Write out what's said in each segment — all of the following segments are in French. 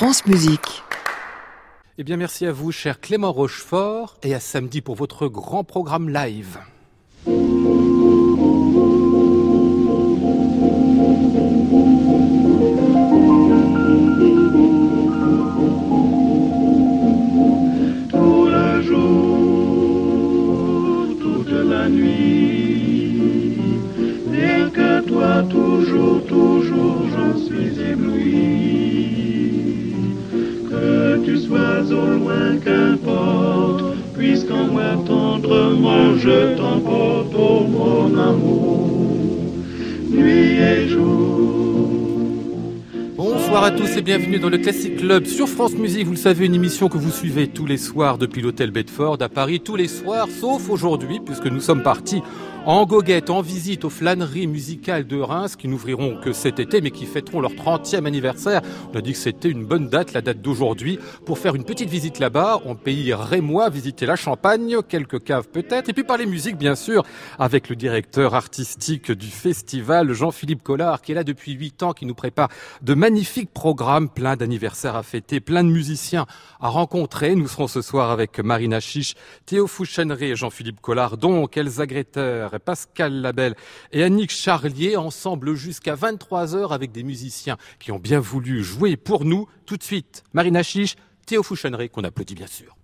France Musique. Eh bien, merci à vous, cher Clément Rochefort, et à samedi pour votre grand programme live. Bonsoir à tous et bienvenue dans le Classic Club sur France Musique. Vous le savez, une émission que vous suivez tous les soirs depuis l'hôtel Bedford à Paris, tous les soirs, sauf aujourd'hui, puisque nous sommes partis en goguette, en visite aux flâneries musicales de Reims, qui n'ouvriront que cet été, mais qui fêteront leur 30e anniversaire. On a dit que c'était une bonne date, la date d'aujourd'hui, pour faire une petite visite là-bas, en pays rémois, visiter la Champagne, quelques caves peut-être, et puis parler musique, bien sûr, avec le directeur artistique du festival, Jean-Philippe Collard, qui est là depuis 8 ans, qui nous prépare de magnifiques programmes, plein d'anniversaires à fêter, plein de musiciens à rencontrer. Nous serons ce soir avec Marina Chiche, Théo Fouchenry et Jean-Philippe Collard, donc Elsa Greter, Pascal Labelle et Annick Charlier, ensemble jusqu'à 23h avec des musiciens qui ont bien voulu jouer pour nous. Tout de suite, Marina Chiche, Théo Fouchenry, qu'on applaudit bien sûr.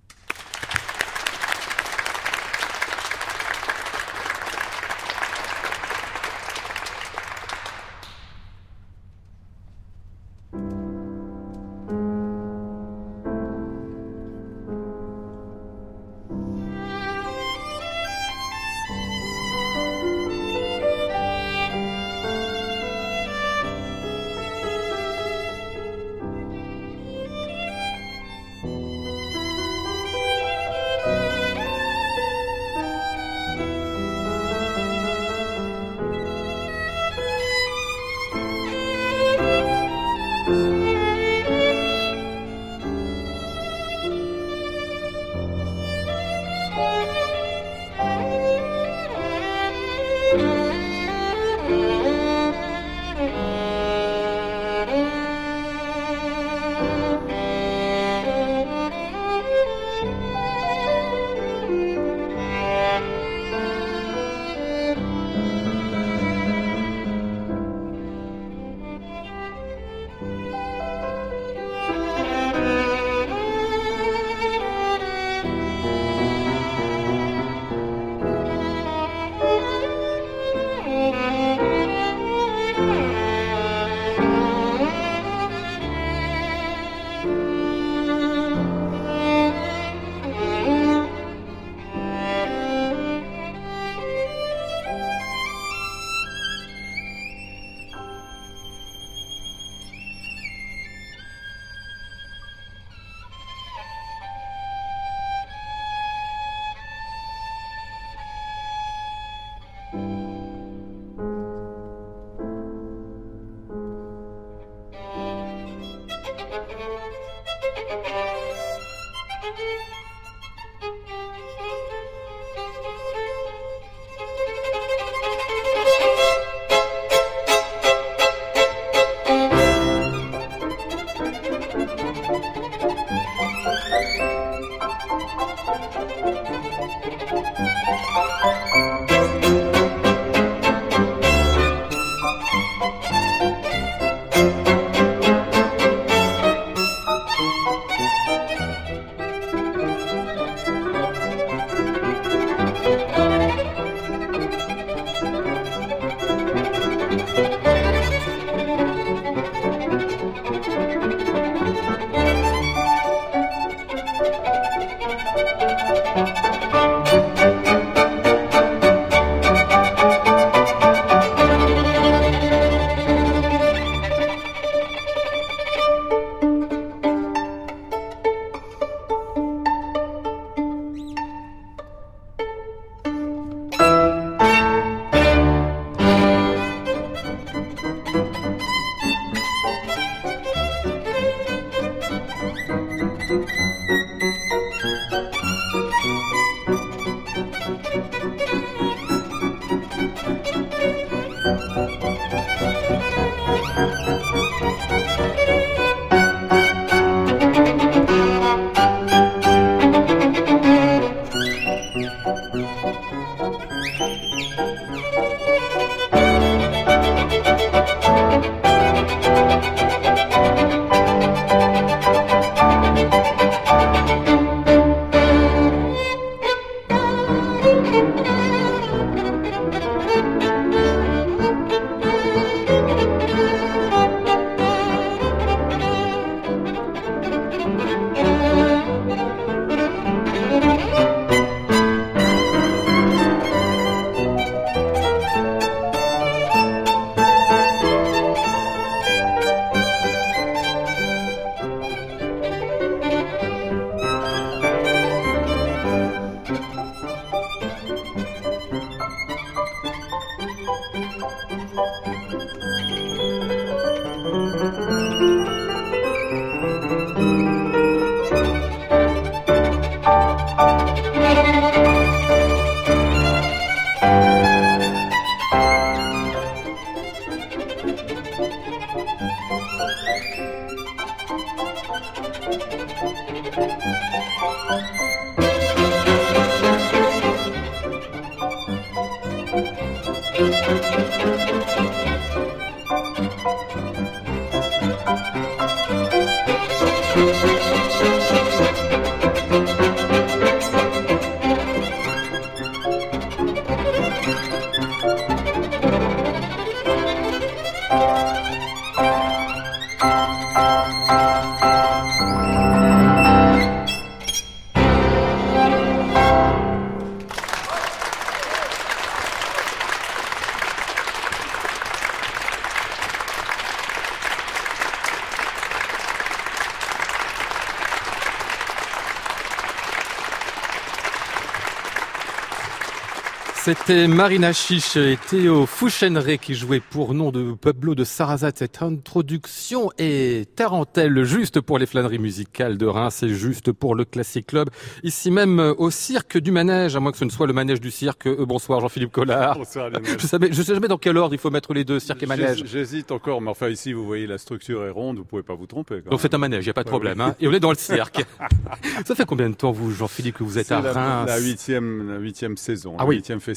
C'était Marina Chiche et Théo Fouchenré qui jouaient pour nom de Pablo de Sarrazat cette introduction est tarentelle juste pour les flâneries musicales de Reims et juste pour le Classic Club. Ici même au cirque du manège, à moins que ce ne soit le manège du cirque. Euh, bonsoir Jean-Philippe Collard. Bonsoir Je savais, je sais jamais dans quel ordre il faut mettre les deux, cirque et manège. J'hésite encore, mais enfin ici vous voyez la structure est ronde, vous pouvez pas vous tromper. Donc c'est un manège, il n'y a pas de problème. Hein. Et on est dans le cirque. Ça fait combien de temps vous, Jean-Philippe, que vous êtes à la, Reims La huitième, la huitième saison, Ah la oui. huitième festival.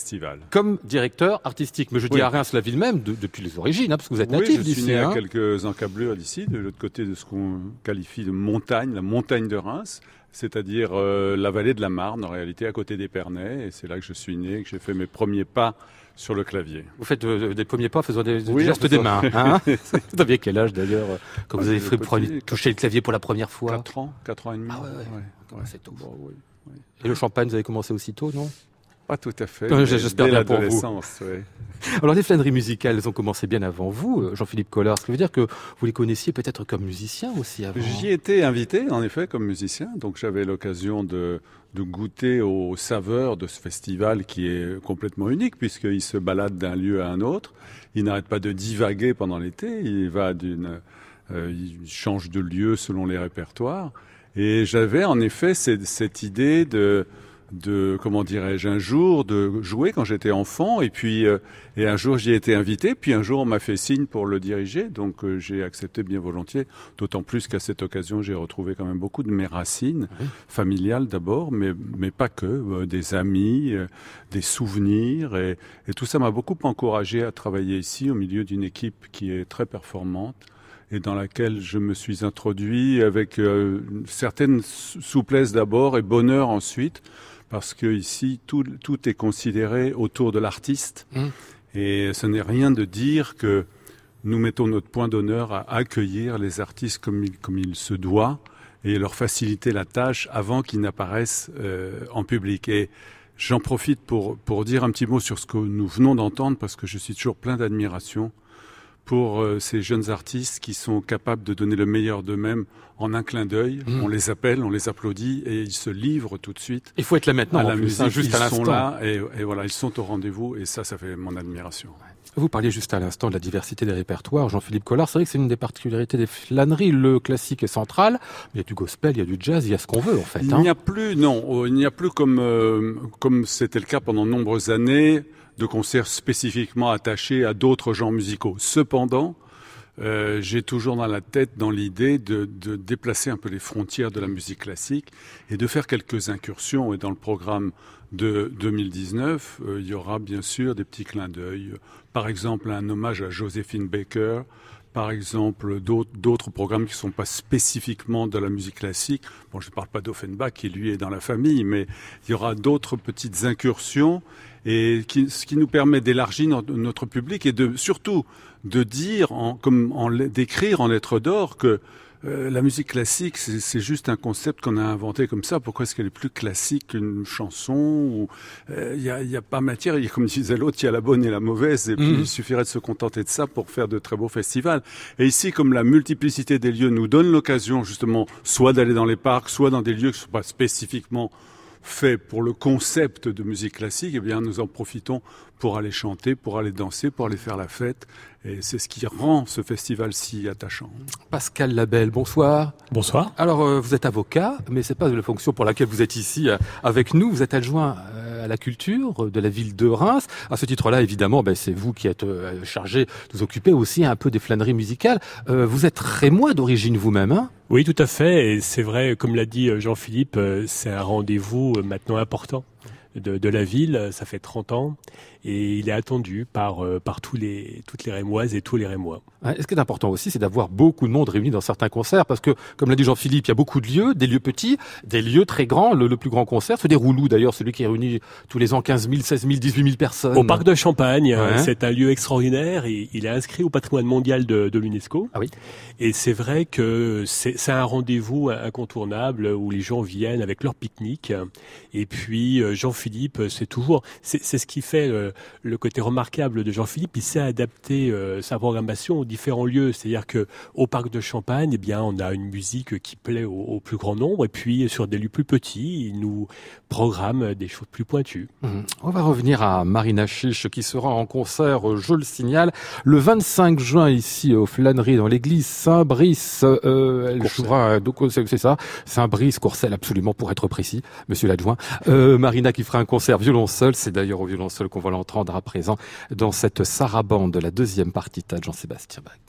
Comme directeur artistique. Mais je dis Oui. à Reims, la ville même, de- depuis les origines, hein, parce que vous êtes Oui, natif je suis né hein. à quelques encablures d'ici, de l'autre côté de ce qu'on qualifie de montagne, la montagne de Reims, c'est-à-dire euh, la vallée de la Marne, en réalité à côté d'Épernay, et c'est là que je suis né, que j'ai fait mes premiers pas sur le clavier. Vous faites euh, des premiers pas, faisant des, des Oui, gestes en des mains. Hein vous aviez quel âge d'ailleurs quand vous Ah, avez fait petit, toucher le clavier pour la première fois? 4 ans, 4 ans et demi. Ah ouais, ouais. Ouais, c'est tôt. Bon, oui. Et le champagne, vous avez commencé aussitôt, non? Pas tout à fait. Euh, j'espère bien pour vous. l'adolescence, oui. Alors les flâneries musicales, elles ont commencé bien avant vous, euh, Jean-Philippe Collard. Ce qui veut dire que vous les connaissiez peut-être comme musicien aussi avant. J'y étais invité, en effet, comme musicien, donc j'avais l'occasion de, de goûter aux saveurs de ce festival qui est complètement unique, puisqu'il se balade d'un lieu à un autre. Il n'arrête pas de divaguer pendant l'été, il va d'une... euh, il change de lieu selon les répertoires. Et j'avais en effet cette, cette idée de, de comment dirais-je, un jour de jouer quand j'étais enfant, et puis euh, et un jour j'y ai été invité, puis un jour on m'a fait signe pour le diriger, donc euh, j'ai accepté bien volontiers. D'autant plus qu'à cette occasion j'ai retrouvé quand même beaucoup de mes racines Oui. familiales d'abord, mais mais pas que, euh, des amis, euh, des souvenirs, et, et tout ça m'a beaucoup encouragé à travailler ici au milieu d'une équipe qui est très performante et dans laquelle je me suis introduit avec euh, une certaine sou- souplesse d'abord et bonheur ensuite, parce que ici tout, tout est considéré autour de l'artiste, Mm. et ce n'est rien de dire que nous mettons notre point d'honneur à accueillir les artistes comme il, comme il se doit et leur faciliter la tâche avant qu'ils n'apparaissent euh, en public. Et j'en profite pour, pour dire un petit mot sur ce que nous venons d'entendre, parce que je suis toujours plein d'admiration pour euh, ces jeunes artistes qui sont capables de donner le meilleur d'eux-mêmes en un clin d'œil. Mm. On les appelle, on les applaudit et ils se livrent tout de suite Il faut être là maintenant, à la plus, musique. hein, juste ils à sont là et, et voilà, ils sont au rendez-vous et ça, ça fait mon admiration. Vous parliez juste à l'instant de la diversité des répertoires, Jean-Philippe Collard. C'est vrai que c'est une des particularités des flâneries. Le classique est central, mais il y a du gospel, il y a du jazz, il y a ce qu'on veut en fait. Il hein. n'y a plus, non, euh, il n'y a plus comme euh, comme c'était le cas pendant de nombreuses années de concerts spécifiquement attachés à d'autres genres musicaux. Cependant, euh, j'ai toujours dans la tête, dans l'idée de, de déplacer un peu les frontières de la musique classique et de faire quelques incursions. Et dans le programme de 2019, euh, il y aura bien sûr des petits clins d'œil. Par exemple, un hommage à Joséphine Baker. Par exemple, d'autres d'autres programmes qui ne sont pas spécifiquement de la musique classique. Bon, je ne parle pas d'Offenbach, qui lui est dans la famille, mais il y aura d'autres petites incursions et qui, ce qui nous permet d'élargir notre, notre public et de surtout de dire, en, comme en, d'écrire en lettres d'or que euh, la musique classique, c'est juste un concept qu'on a inventé comme ça. Pourquoi est-ce qu'elle est plus classique qu'une chanson ou, euh, Il n'y a, y a pas matière. Y a, comme disait l'autre, il y a la bonne et la mauvaise. Et puis, Mhm. il suffirait de se contenter de ça pour faire de très beaux festivals. Et ici, comme la multiplicité des lieux nous donne l'occasion, justement, soit d'aller dans les parcs, soit dans des lieux qui ne sont pas spécifiquement faits pour le concept de musique classique, eh bien, nous en profitons pour aller chanter, pour aller danser, pour aller faire la fête. Et c'est ce qui rend ce festival si attachant. Pascal Labelle, bonsoir. Bonsoir. Alors, euh, vous êtes avocat, mais c'est pas la fonction pour laquelle vous êtes ici euh, avec nous. Vous êtes adjoint euh, à la culture de la ville de Reims. À ce titre-là, évidemment, ben, c'est vous qui êtes euh, chargé de vous occuper aussi un peu des flâneries musicales. Euh, vous êtes rémois d'origine vous-même, hein? Oui, tout à fait. Et c'est vrai, comme l'a dit Jean-Philippe, c'est un rendez-vous maintenant important de, de, la ville. Ça fait 30 ans et il est attendu par, euh, par tous les, toutes les Rémoises et tous les Rémois. Ce qui est important aussi, c'est d'avoir beaucoup de monde réuni dans certains concerts, parce que, comme l'a dit Jean-Philippe, il y a beaucoup de lieux, des lieux petits, des lieux très grands. Le, plus grand concert se déroule où d'ailleurs, celui qui réunit tous les ans 15 000, 16 000, 18 000 personnes Au Parc de Champagne, c'est un lieu extraordinaire, et il est inscrit au patrimoine mondial de, de l'UNESCO. Ah oui. Et c'est vrai que c'est un rendez-vous incontournable où les gens viennent avec leur pique-nique. Et puis euh, Jean-Philippe, c'est toujours, c'est ce qui fait euh, le côté remarquable de Jean-Philippe, il sait adapter euh, sa programmation aux différents lieux. C'est-à-dire que au parc de Champagne, eh bien, on a une musique qui plaît au, plus grand nombre, et puis sur des lieux plus petits, il nous programme des choses plus pointues. Mmh. On va revenir à Marina Chiche qui sera en concert, je le signale, le 25 juin ici au Flânerie dans l'église Saint-Brice. Euh, elle jouera, c'est ça, Saint-Brice, Courcelles absolument pour être précis, Monsieur l'adjoint. Euh, Marina qui fera un concert violon seul, c'est d'ailleurs au violon seul qu'on va l'entendre à présent dans cette sarabande de la deuxième partie de Jean-Sébastien Bach.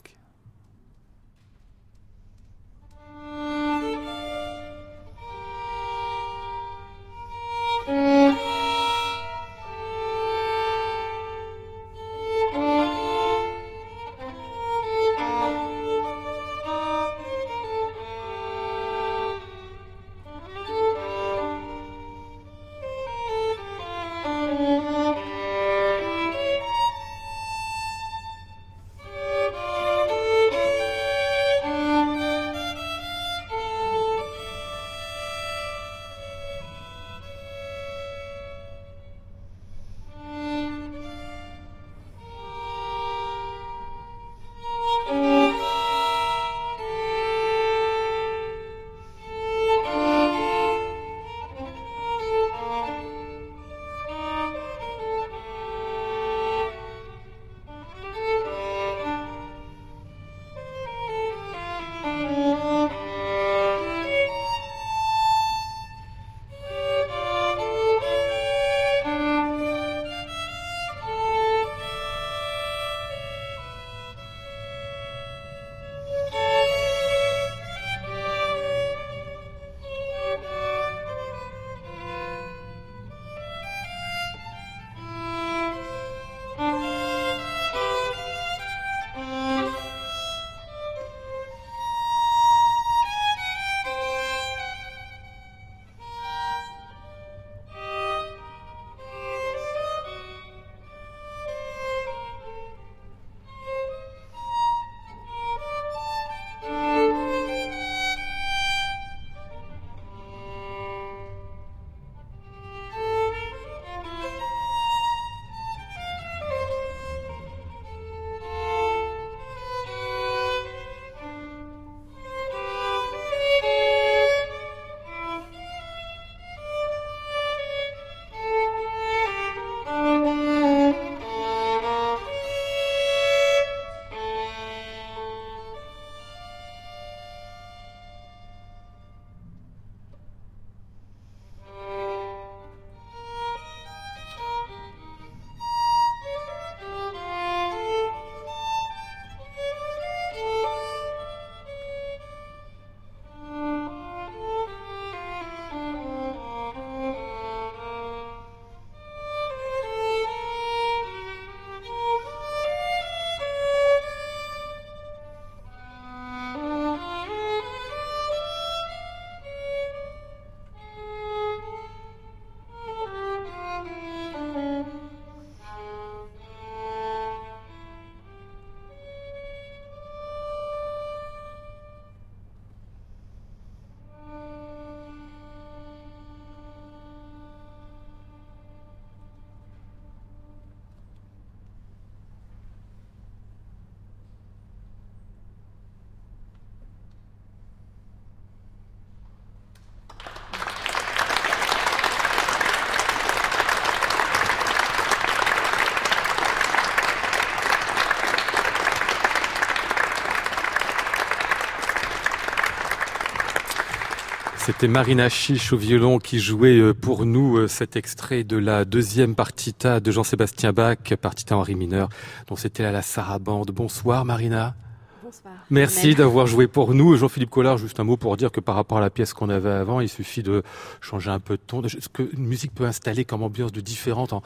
C'était Marina Chiche au violon qui jouait euh, pour nous euh, cet extrait de la deuxième partita de Jean-Sébastien Bach, partita Henri mineur, dont c'était à la Sarabande. Bonsoir Marina. Bonsoir. Merci d'avoir joué pour nous. Jean-Philippe Collard, juste un mot pour dire que par rapport à la pièce qu'on avait avant, il suffit de changer un peu de ton. Ce que une musique peut installer comme ambiance de différente en,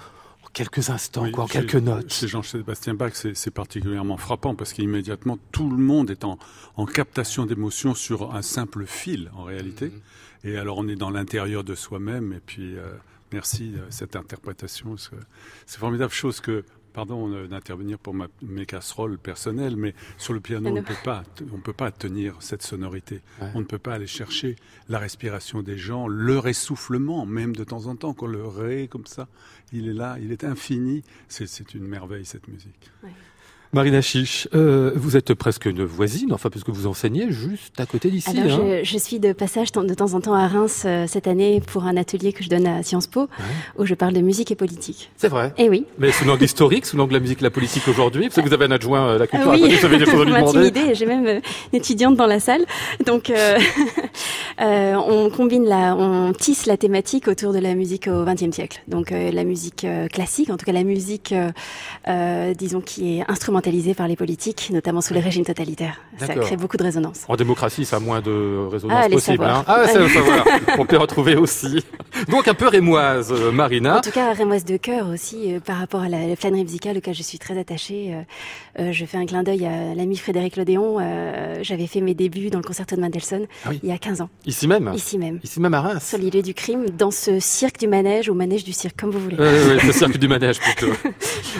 quelques instants, Oui, quoi, en chez- quelques notes. Chez Jean-Sébastien Bach, c'est particulièrement frappant parce qu'immédiatement, tout le monde est en, en captation d'émotions sur un simple fil, en réalité. Mhm. Et alors, on est dans l'intérieur de soi-même. Et puis, euh, merci de cette interprétation. C'est formidable chose que, pardon euh, d'intervenir pour ma- mes casseroles personnelles, mais sur le piano, on ne peut pas, on peut pas tenir cette sonorité. Ouais. On ne peut pas aller chercher la respiration des gens, leur essoufflement, même de temps en temps, quand le ré comme ça, il est là, il est infini. C'est une merveille cette musique. Marina Chiche, euh, vous êtes presque une voisine, enfin, puisque vous enseignez juste à côté d'ici. Alors, hein. je, je suis de passage de temps en temps à Reims euh, cette année pour un atelier que je donne à Sciences Po, où je parle de musique et politique. C'est vrai. Et oui, Mais sous l'angle historique, sous l'angle de la musique et la politique aujourd'hui, parce que vous avez un adjoint à la culture, à côté, vous avez des choses à lui demander. j'ai même euh, une étudiante dans la salle. Donc, euh, on combine la, on tisse la thématique autour de la musique au XXe siècle. Donc, euh, la musique euh, classique, en tout cas la musique, euh, euh, disons, qui est instrumentalisée par les politiques, notamment sous les régimes totalitaires. Ça crée beaucoup de résonance. En démocratie, ça a moins de résonance Ah, possible. Hein. Ah, à savoir. On peut retrouver aussi. Donc un peu rémoise, Marina. En tout cas, Rémoise de cœur aussi, par rapport à la, la flânerie musicale auquel je suis très attachée. je fais un clin d'œil à l'ami Frédéric Lodéon. euh, J'avais fait mes débuts dans le concerto de Mendelssohn Ah oui. il y a 15 ans, Ici même. ici même, Ici même à Reims. sur l'île du crime, dans ce cirque du manège ou manège du cirque, comme vous voulez. Oui, oui, le circuit du manège plutôt.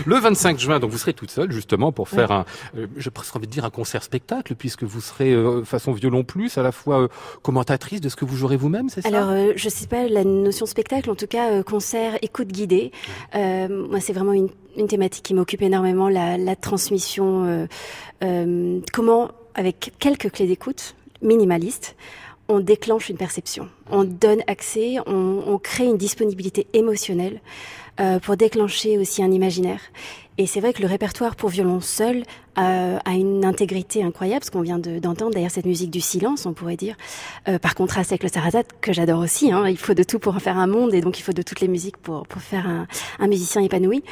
Le 25 juin, donc vous serez toute seule justement pour faire un, euh, j'ai presque envie de dire un concert-spectacle, puisque vous serez euh, façon violon plus, à la fois euh, commentatrice de ce que vous jouerez vous-même, c'est ça? Alors, euh, je sais pas la notion spectacle, en tout cas euh, concert, écoute guidée. Euh, moi, c'est vraiment une, une thématique qui m'occupe énormément, la, la transmission. euh, euh, comment, avec quelques clés d'écoute minimalistes, on déclenche une perception, on donne accès, on, on crée une disponibilité émotionnelle euh, pour déclencher aussi un imaginaire. Et c'est vrai que le répertoire pour violon seul euh, a une intégrité incroyable, ce qu'on vient de- d'entendre d'ailleurs cette musique du silence, on pourrait dire, euh, par contraste avec le Sarasate que j'adore aussi. Hein, il faut de tout pour en faire un monde, et donc il faut de toutes les musiques pour pour faire un, un musicien épanoui.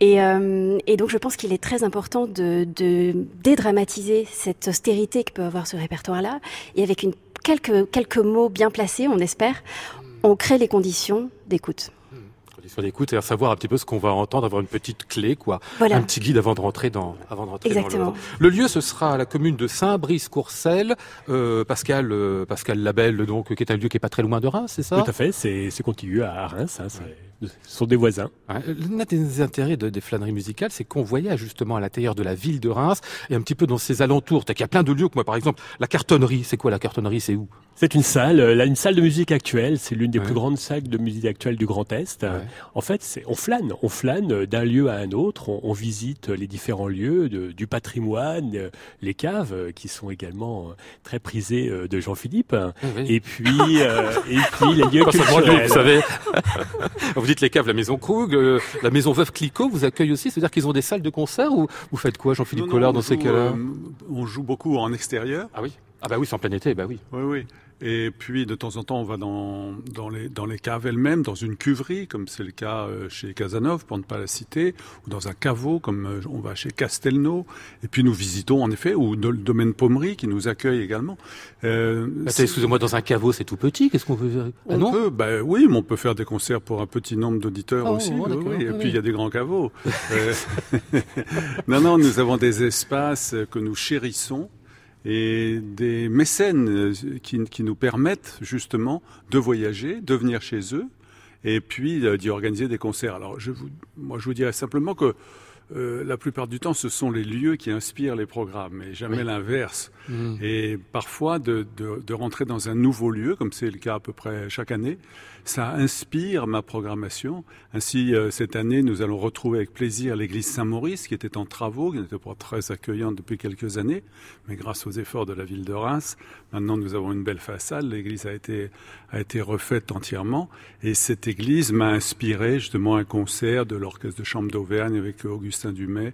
Et, euh, et donc je pense qu'il est très important de, de dédramatiser cette austérité que peut avoir ce répertoire-là, et avec une quelques quelques mots bien placés, on espère, on crée les conditions d'écoute. Condition d'écoute et à savoir un petit peu ce qu'on va entendre, avoir une petite clé, quoi. Voilà. Un petit guide avant de rentrer dans, avant de rentrer Exactement. dans le. Le lieu, ce sera à la commune de Saint-Brice-Courcelles, euh, Pascal, euh, Pascal Labelle, donc, qui est un lieu qui est pas très loin de Reims, c'est ça? Tout à fait, c'est c'est contigu à Reims, hein, sont des voisins. Ouais, L'un des intérêts de- des flâneries musicales, c'est qu'on voyage justement à l'intérieur de la ville de Reims et un petit peu dans ses alentours. Qu'il y a plein de lieux, que moi par exemple, la cartonnerie, c'est quoi la cartonnerie, c'est où? C'est une salle, euh, là, une salle de musique actuelle. C'est l'une des Ouais. plus grandes salles de musique actuelle du Grand Est. Ouais. En fait, c'est, on flâne, on flâne euh, d'un lieu à un autre. On, on visite les différents lieux de- du patrimoine, euh, les caves euh, qui sont également euh, très prisées euh, de Jean-Philippe. Et puis, euh, et puis les lieux lui, culturels. vous savez. vous dites les caves, la maison Krug, euh, la maison Veuve Clicquot vous accueille aussi, c'est-à-dire qu'ils ont des salles de concert ou vous faites quoi, Jean-Philippe Collard, on dans ces cas-là euh, On joue beaucoup en extérieur. Ah oui Ah bah oui, c'est en plein été, bah oui. Oui, oui. Et puis de temps en temps, on va dans, dans, les, dans les caves elles-mêmes, dans une cuverie, comme c'est le cas euh, chez Casanov, pour ne pas la citer, ou dans un caveau, comme euh, on va chez Castelnau. Et puis nous visitons en effet, ou le domaine Pommery qui nous accueille également. Euh, Excusez-moi, dans un caveau, c'est tout petit, qu'est-ce qu'on peut faire? Ah on non peut, bah oui, mais on peut faire des concerts pour un petit nombre d'auditeurs Oh, aussi. oh, oui, d'accord, oui. Et puis il y a des grands caveaux. Euh, non, non, nous avons des espaces que nous chérissons et des mécènes euh, qui, qui nous permettent justement de voyager, de venir chez eux et puis euh, d'y organiser des concerts. Alors, je vous, moi, je vous dirais simplement que euh, la plupart du temps, ce sont les lieux qui inspirent les programmes, et jamais Oui. l'inverse. Hmm. Et parfois, de, de, de rentrer dans un nouveau lieu, comme c'est le cas à peu près chaque année, ça inspire ma programmation. Ainsi, euh, cette année, nous allons retrouver avec plaisir l'église Saint-Maurice, qui était en travaux, qui n'était pas très accueillante depuis quelques années, mais grâce aux efforts de la ville de Reims, maintenant nous avons une belle façade. L'église a été, a été refaite entièrement. Et cette église m'a inspiré justement un concert de l'orchestre de chambre d'Auvergne avec Augustin Dumay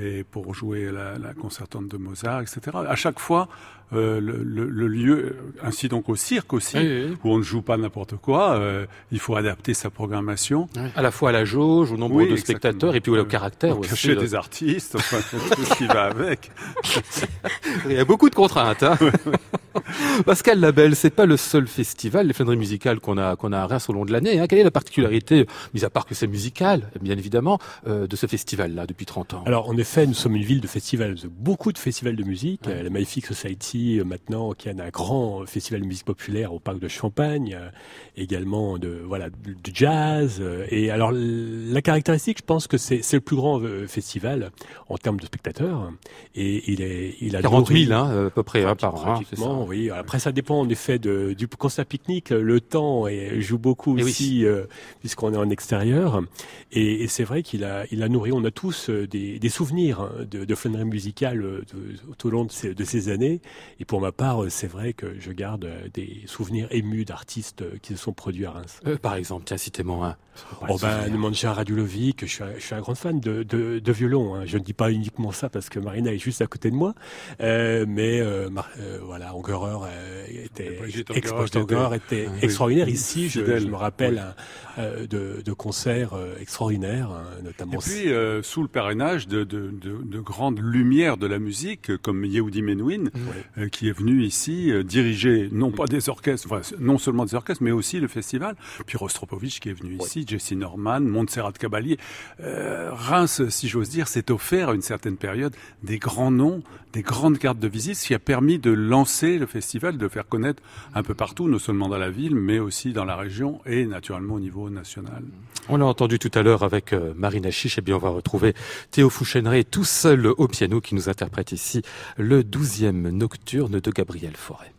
et pour jouer la, concertante de Mozart, etc. À chaque fois, euh, le, le, le, lieu, ainsi donc au cirque aussi, Oui, oui. où on ne joue pas n'importe quoi, euh, il faut adapter sa programmation. À la fois à la jauge, au nombre Oui, de exactement. spectateurs et puis au caractère Au aussi. cachet de- des artistes, enfin, tout ce qui va avec. Il y a beaucoup de contraintes. Hein. Pascal Labelle, c'est pas le seul festival, les flâneries musicales qu'on a qu'on a à Reims au long de l'année. Hein. Quelle est la particularité, mis à part que c'est musical, bien évidemment, euh, de ce festival-là depuis 30 ans? Alors en effet, nous sommes une ville de festivals, de beaucoup de festivals de musique. Euh, La Magnifique Society euh, maintenant, qui a un grand festival de musique populaire au parc de Champagne, euh, également de voilà du jazz. euh, Et alors la caractéristique, je pense que c'est le plus grand festival en termes de spectateurs. Et il est il a 40 000 nourri- hein, à peu près hein, par an. oui. Après, ça dépend en effet de, du concert pique-nique. Le temps et, joue beaucoup Eh oui. aussi, euh, puisqu'on est en extérieur. Et, et c'est vrai qu'il a, il a nourri. On a tous des, des souvenirs hein, de, de flânerie musicale tout au long de ces, de ces années. Et pour ma part, euh, c'est vrai que je garde euh, des souvenirs émus d'artistes euh, qui se sont produits à Reims. Par exemple, tiens, citez-moi un. Oh ben, Nemanja Radulovic, je suis, un, je suis un grand fan de, de, de violon. Hein. Je ne dis pas uniquement ça parce que Marina est juste à côté de moi, euh, mais euh, Mar- euh, voilà, Ungerer euh, était, était oui. extraordinaire. Ici, je, me rappelle Oui. un, de, de concerts extraordinaires, hein, notamment. Et puis, sous le parrainage de, de, de, de grandes lumières de la musique, comme Yehudi Menuhin, qui est venu ici diriger non pas des orchestres, enfin, non seulement des orchestres, mais aussi le festival. Puis Rostropovich qui est venu ici, Jesse Norman, Montserrat Caballé. Euh, Reims, si j'ose dire, s'est offert à une certaine période des grands noms, des grandes cartes de visite, ce qui a permis de lancer le festival, de faire connaître un peu partout, non seulement dans la ville, mais aussi dans la région et naturellement au niveau national. On l'a entendu tout à l'heure avec euh, Marina Chiche, et bien on va retrouver Théo Fouchéneret tout seul au piano qui nous interprète ici le douzième nocturne de Gabriel Fauré.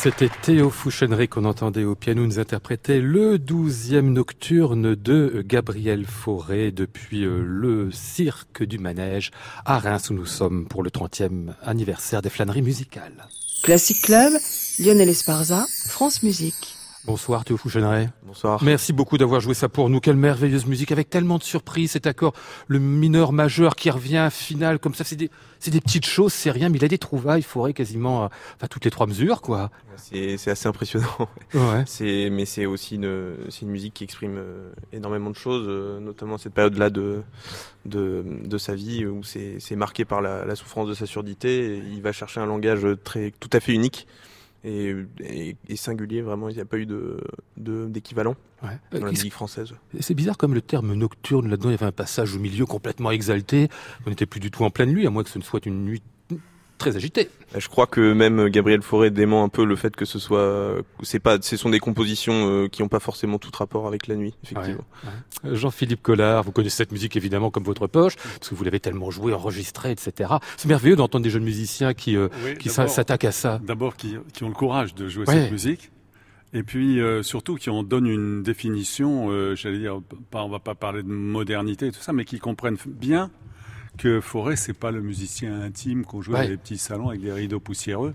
C'était Théo Fouchenry qu'on entendait au piano nous interprétait le douzième nocturne de Gabriel Fauré depuis euh, le cirque du manège à Reims où nous sommes pour le 30e anniversaire des flâneries musicales. Classic Club, Lionel Esparza, France Musique. Bonsoir Théo Fouchenray. Bonsoir. Merci beaucoup d'avoir joué ça pour nous. Quelle merveilleuse musique avec tellement de surprises. Cet accord, le mineur majeur qui revient final comme ça, c'est des, c'est des petites choses, c'est rien, mais il a des trouvailles forêt quasiment, euh, enfin toutes les trois mesures quoi. C'est, c'est assez impressionnant. Ouais. C'est, mais c'est aussi une, c'est une musique qui exprime euh, énormément de choses, euh, notamment cette période-là de, de, de sa vie où c'est, c'est marqué par la, la souffrance de sa surdité. Et il va chercher un langage très, tout à fait unique. Et, et, et singulier vraiment il n'y a pas eu de, de d'équivalent Ouais. dans Euh, la qu'est-ce- musique française C'est bizarre comme le terme nocturne là-dedans, il y avait un passage au milieu complètement exalté. On n'était plus du tout en pleine nuit, à moins que ce ne soit une nuit très agitée. je crois que même Gabriel Fauré dément un peu le fait que ce soit c'est pas ce sont des compositions euh, qui n'ont pas forcément tout rapport avec la nuit effectivement Jean-Philippe Collard, vous connaissez cette musique évidemment comme votre poche, parce que vous l'avez tellement joué, enregistré, etc. C'est merveilleux d'entendre des jeunes musiciens qui, euh, Oui, qui s'attaquent à ça. D'abord, qui, qui ont le courage de jouer Ouais. cette musique. Et puis, euh, surtout, qui en donnent une définition, euh, j'allais dire, pas, on va pas parler de modernité et tout ça, mais qui comprennent bien que Forêt, c'est pas le musicien intime qu'on joue Ouais. dans les petits salons avec des rideaux poussiéreux.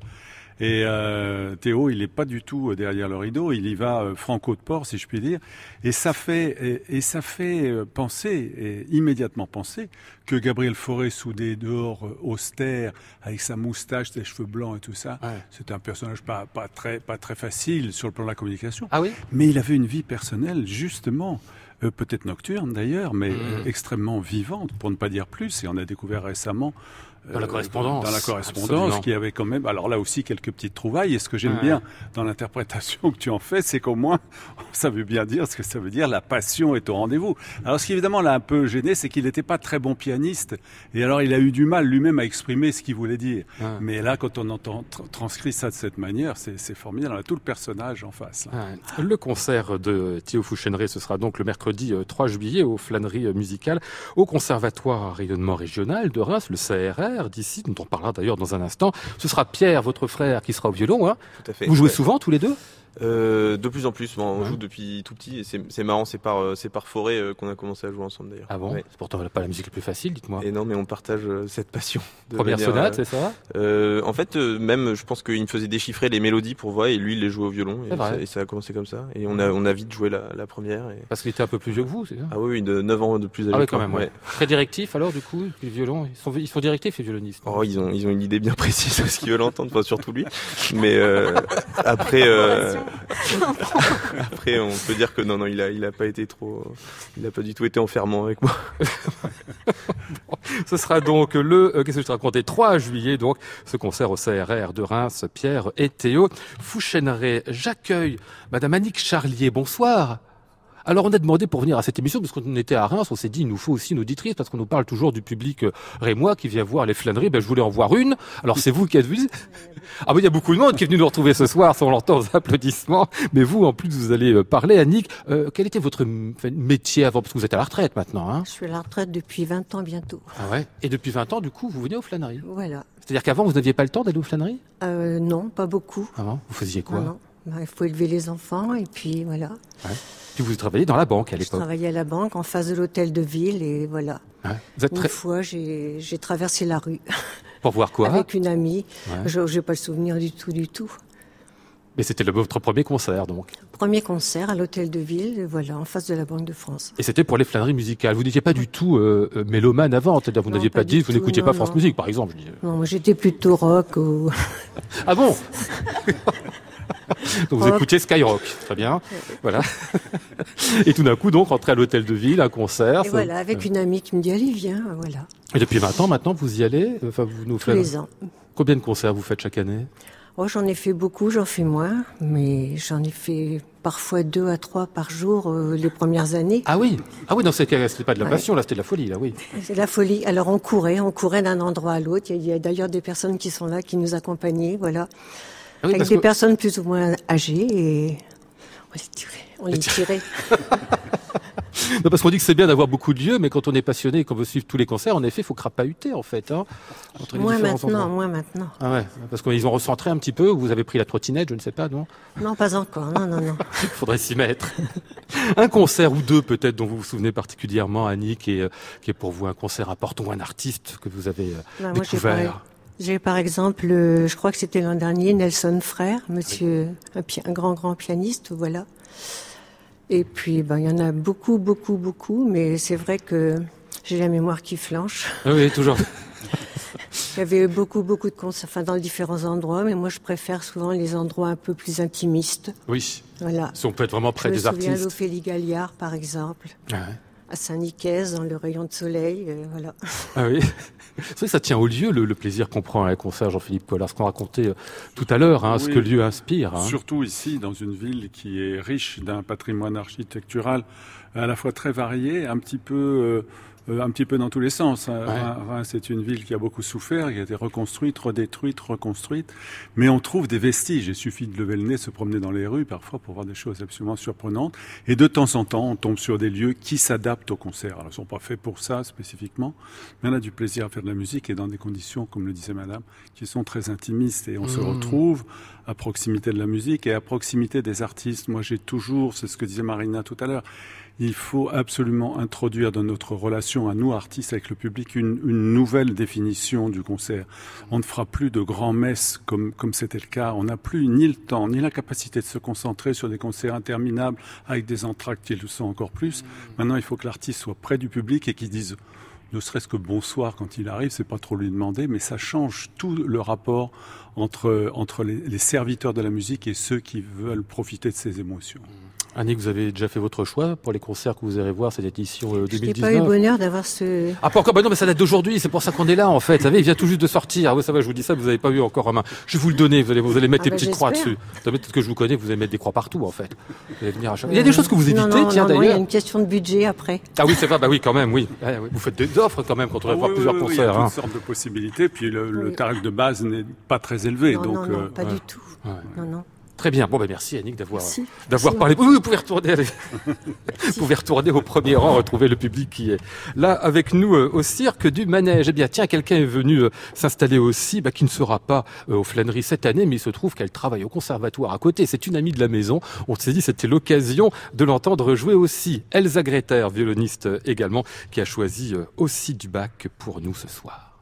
Et euh, Théo, il est pas du tout euh, derrière le rideau, il y va euh, franco de port, si je puis dire. Et ça fait, et, et ça fait euh, penser, et immédiatement penser, que Gabriel Fauré, soudé dehors, euh, austère, avec sa moustache, ses cheveux blancs et tout ça, Ouais. c'est un personnage pas, pas, très, pas très facile sur le plan de la communication. Ah oui? Mais il avait une vie personnelle, justement, euh, peut-être nocturne d'ailleurs, mais Mhm. euh, extrêmement vivante, pour ne pas dire plus. Et on a découvert récemment. Dans la euh, correspondance. Dans la correspondance, Absolument. qui avait quand même. Alors là aussi, quelques petites trouvailles. Et ce que j'aime Ouais. bien dans l'interprétation que tu en fais, c'est qu'au moins, ça veut bien dire ce que ça veut dire. La passion est au rendez-vous. Alors, ce qui évidemment l'a un peu gêné, c'est qu'il n'était pas très bon pianiste. Et alors, il a eu du mal lui-même à exprimer ce qu'il voulait dire. Ouais. Mais là, quand on entend tr- transcrit ça de cette manière, c'est formidable. On a tout le personnage en face. Ouais. Le concert de Théo Fouchenray, ce sera donc le mercredi euh, 3 juillet aux flâneries euh, musicales au Conservatoire à rayonnement régional de Reims, le CRR d'ici, dont on parlera d'ailleurs dans un instant. Ce sera Pierre, votre frère, qui sera au violon. Hein. tout à fait Vous jouez Ouais. souvent tous les deux? Euh, de plus en plus bon, on Ouais. joue depuis tout petit et c'est marrant c'est par euh, c'est par Forêt euh, qu'on a commencé à jouer ensemble d'ailleurs Ah bon Ouais. C'est pourtant pas la musique la plus facile, dites-moi. et non mais on partage euh, cette passion de Première manière, sonate, euh, c'est ça Euh, en fait, euh, même, je pense qu'il me faisait déchiffrer les mélodies pour voix et lui, il les jouait au violon. C'est Et vrai. ça, et ça a commencé comme ça. Et on a, on a vite joué la, la première. Et... Parce qu'il était un peu plus vieux que vous, c'est ça Ah oui, oui, de 9 ans de plus âgé. Ah oui, quand même, ouais. Très directif alors, du coup, les violons. Ils sont, ils sont directifs, les violonistes. Oh, ils ont, ils ont une idée bien précise de ce qu'ils veulent entendre, enfin, surtout lui. Mais euh, après, euh, après, on peut dire que non, non, il a, il a pas été trop, il a pas du tout été enfermant avec moi. Ce sera donc le, euh, qu'est-ce que je te racontais, 3 juillet, donc, ce concert au CRR de Reims, Pierre et Théo Fouchenray. J'accueille Madame Annick Charlier. Bonsoir. Alors, on a demandé pour venir à cette émission, parce qu'on était à Reims, on s'est dit, il nous faut aussi une auditrice, parce qu'on nous parle toujours du public euh, rémois qui vient voir les flâneries. Ben, je voulais en voir une. Alors, c'est vous qui êtes venu. Ah, ben, il y a beaucoup de monde qui est venu nous retrouver ce soir, si on l'entend aux applaudissements. Mais vous, en plus, vous allez euh, parler. Annick, euh, quel était votre métier avant? Parce que vous êtes à la retraite maintenant, hein. Je suis à la retraite depuis 20 ans bientôt. Ah ouais? Et depuis 20 ans, du coup, vous venez aux flâneries? Voilà. C'est-à-dire qu'avant, vous n'aviez pas le temps d'aller aux flâneries? Euh, non, pas beaucoup. Avant, vous faisiez quoi? Non, non. Bah, il faut élever les enfants et puis voilà. Puis vous travailliez dans la banque à Je l'époque. travaillais à la banque en face de l'hôtel de ville et voilà. Ouais. Vous êtes Une très... fois, j'ai traversé la rue Pour voir quoi avec une amie. Ouais. Je n'ai pas le souvenir du tout, du tout. Mais c'était votre premier concert, donc. Premier concert à l'hôtel de ville, voilà, en face de la Banque de France. Et c'était pour les flâneries musicales. Vous n'étiez pas du tout euh, euh, mélomane avant. C'est-à-dire, vous n'aviez pas pas, dit, vous n'écoutiez pas France non. Musique, par exemple. je dis. Non, moi, j'étais plutôt rock ou Ah bon Donc vous écoutiez Skyrock. Très bien. Voilà. Et tout d'un coup, donc, rentrez à l'hôtel de ville, un concert. et voilà, avec une amie qui me dit allez viens, voilà, Et depuis 20 ans, maintenant, vous y allez? Enfin, vous nous tous faites... les ans. Combien de concerts vous faites chaque année? Oh, j'en ai fait beaucoup, j'en fais moins, mais j'en ai fait parfois deux à trois par jour euh, les premières années. Ah oui Ah oui, non, c'était c'était pas de la Ouais. passion, là, c'était de la folie, là, oui. C'est la folie. Alors on courait, on courait d'un endroit à l'autre. Il y a, il y a d'ailleurs des personnes qui sont là, qui nous accompagnaient, voilà, Ah oui, avec des que- personnes plus ou moins âgées et on les tirait, on les tirait. non, parce qu'on dit que c'est bien d'avoir beaucoup de lieux, mais quand on est passionné et qu'on veut suivre tous les concerts, en effet, il faut crapahuter, en fait. Hein, entre moins maintenant, moins maintenant. Ah ouais, parce qu'ils ont recentré un petit peu, vous avez pris la trottinette, je ne sais pas, non? Non, pas encore, non, non, non. il faudrait s'y mettre. un concert ou deux, peut-être, dont vous vous souvenez particulièrement, Annie, qui est, euh, qui est pour vous un concert important, ou un artiste que vous avez euh, bah, découvert j'ai par exemple, je crois que c'était l'an dernier, Nelson Frère, monsieur, un, un, grand, grand pianiste, voilà. Et puis, ben, il y en a beaucoup, beaucoup, beaucoup, mais c'est vrai que j'ai la mémoire qui flanche. Ah oui, toujours. il y avait beaucoup, beaucoup de concerts, enfin, dans différents endroits, mais moi, je préfère souvent les endroits un peu plus intimistes. Oui. Voilà. Si on peut être vraiment près des artistes. Je me souviens d'Ophélie Galliard, par exemple. Ah ouais à Saint-Nicaise, dans le rayon de soleil, euh, voilà. Ah oui C'est vrai que ça tient au lieu, le, plaisir qu'on prend à un concert, Jean-Philippe Collard, ce qu'on racontait euh, tout à l'heure, hein, ce que le lieu inspire. Hein. Surtout ici, dans une ville qui est riche d'un patrimoine architectural à la fois très varié, un petit peu... Euh, un petit peu dans tous les sens. Hein. Reims, c'est une ville qui a beaucoup souffert, qui a été reconstruite, redétruite, reconstruite. Mais on trouve des vestiges. Il suffit de lever le nez, se promener dans les rues parfois pour voir des choses absolument surprenantes. Et de temps en temps, on tombe sur des lieux qui s'adaptent au concert. Alors, ils ne sont pas faits pour ça spécifiquement, mais on a du plaisir à faire de la musique et dans des conditions, comme le disait Madame, qui sont très intimistes. Et on se mmh. retrouve à proximité de la musique et à proximité des artistes. Moi, j'ai toujours, c'est ce que disait Marina tout à l'heure, il faut absolument introduire dans notre relation à nous, artistes, avec le public, une, nouvelle définition du concert. On ne fera plus de grands messes comme comme c'était le cas. On n'a plus ni le temps, ni la capacité de se concentrer sur des concerts interminables avec des entractes qui le sont encore plus. Maintenant, il faut que l'artiste soit près du public et qu'il dise ne serait-ce que bonsoir quand il arrive, c'est pas trop lui demander, mais ça change tout le rapport entre, entre les, les serviteurs de la musique et ceux qui veulent profiter de ces émotions. Annick, vous avez déjà fait votre choix pour les concerts que vous irez voir cette édition 2019 Je n'ai pas eu le bonheur d'avoir ce... Ah, pas encore Bah non, mais ça date d'aujourd'hui, c'est pour ça qu'on est là, en fait. Vous savez, il vient tout juste de sortir. Ah oui, ça va, je vous dis ça, vous n'avez pas eu encore en main. Je vais vous le donner, vous allez, vous allez mettre ah des bah, petites croix dessus. Peut-être que je vous connais, vous allez mettre des croix partout, en fait. Vous allez venir à chaque... Il y a des choses que vous évitez, tiens, d'ailleurs. il y a une question de budget après. Ah oui, c'est vrai, bah oui, quand même, oui. Vous faites des offres quand même quand on va voir plusieurs concerts. Il y a toutes hein. sortes de possibilités, puis le, tarif de base n'est pas très élevé. donc, non, euh, pas du tout. Non, non. Très bien. Bon, ben merci Annick d'avoir d'avoir parlé. Oui, vous pouvez retourner. vous pouvez retourner au premier rang, retrouver le public qui est là avec nous euh, au cirque du manège. Eh bien, tiens, quelqu'un est venu euh, s'installer aussi, bah, qui ne sera pas euh, aux flâneries cette année, mais il se trouve qu'elle travaille au conservatoire à côté. C'est une amie de la maison. On s'est dit c'était l'occasion de l'entendre jouer aussi. Elsa Greter, violoniste également, qui a choisi aussi du bac pour nous ce soir.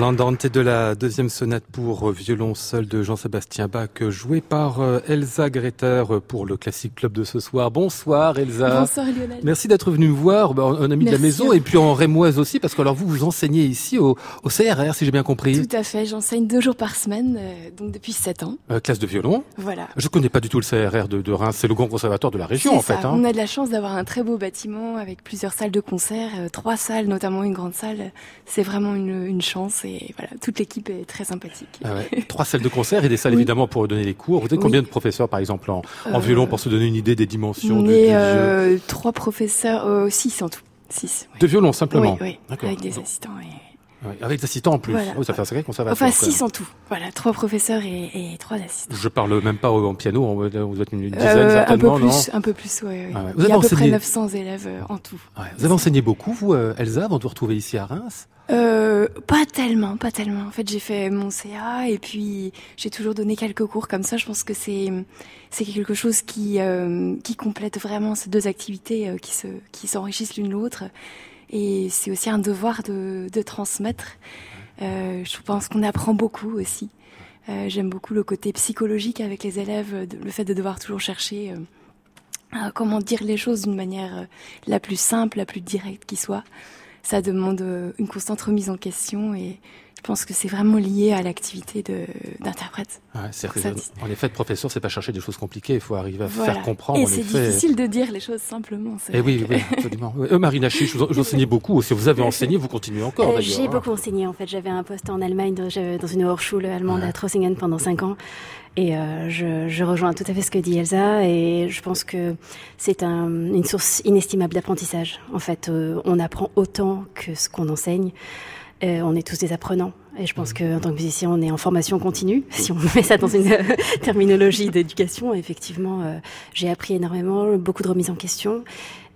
L'andante de la deuxième sonate pour violon seul de Jean-Sébastien Bach, joué par euh, Elsa Greter pour le Classique Club de ce soir. Bonsoir Elsa. Bonsoir Lionel. Merci d'être venu me voir, bah, un ami de la maison et puis en rémoise aussi, parce que alors vous vous enseignez ici au, au CRR, si j'ai bien compris. Tout à fait, j'enseigne deux jours par semaine, euh, donc depuis sept ans. Euh, classe de violon. Voilà. Je connais pas du tout le CRR de, de Reims, c'est le grand conservatoire de la région en ça. fait. Hein. On a de la chance d'avoir un très beau bâtiment avec plusieurs salles de concert, euh, trois salles, notamment une grande salle. C'est vraiment une, une chance et voilà, toute l'équipe est très sympathique. Ah ouais. Trois salles de concert et des salles Oui. évidemment pour donner les cours. Vous êtes Oui. combien de professeurs par exemple en, en Euh, violon pour se donner une idée des dimensions On du, euh, trois professeurs, euh, six en tout. Six. ouais. de violon simplement. Oui, oui, D'accord. avec des assistants. Et... Ouais, Avec des assistants en plus. Voilà. Oh, ça fait un sacré conservatoire. Enfin, six en tout. Voilà, trois professeurs et, et trois assistants. Je parle même pas en piano, on- vous êtes une dizaine Euh, un peu certainement, non plus, un peu plus, ouais, ouais. Ah ouais. Vous Il y a à peu près enseigné- 900 élèves euh, en tout. Vous avez enseigné beaucoup, vous, euh, Elsa, avant de vous retrouver ici à Reims Euh, pas tellement, pas tellement. En fait, j'ai fait mon CA et puis j'ai toujours donné quelques cours comme ça. Je pense que c'est c'est quelque chose qui euh, qui complète vraiment ces deux activités qui se qui s'enrichissent l'une l'autre. Et c'est aussi un devoir de de transmettre. Euh, je pense qu'on apprend beaucoup aussi. Euh, J'aime beaucoup le côté psychologique avec les élèves, le fait de devoir toujours chercher euh, comment dire les choses d'une manière euh, la plus simple, la plus directe qui soit ça demande euh, une constante remise en question et je pense que c'est vraiment lié à l'activité de- d'interprète. ouais, En effet, être professeur, c'est pas chercher des choses compliquées, il faut arriver à Voilà. faire comprendre. Et c'est difficile de dire les choses simplement. c'est Eh oui, que- oui, absolument. Euh, Marina Chiche, vous, vous enseignez beaucoup. Si vous avez enseigné, vous continuez encore Euh. J'ai hein. beaucoup enseigné en fait. J'avais un poste en Allemagne dans, une Hochschule allemande Ouais. à Trossingen pendant cinq ans. Et euh, je, je rejoins tout à fait ce que dit Elsa et je pense que c'est un, une source inestimable d'apprentissage. En fait, euh, on apprend autant que ce qu'on enseigne. Euh, on est tous des apprenants. Et je pense qu'en tant que musicien, on est en formation continue. Si on met ça dans une euh, terminologie d'éducation, effectivement, euh, j'ai appris énormément, beaucoup de remises en question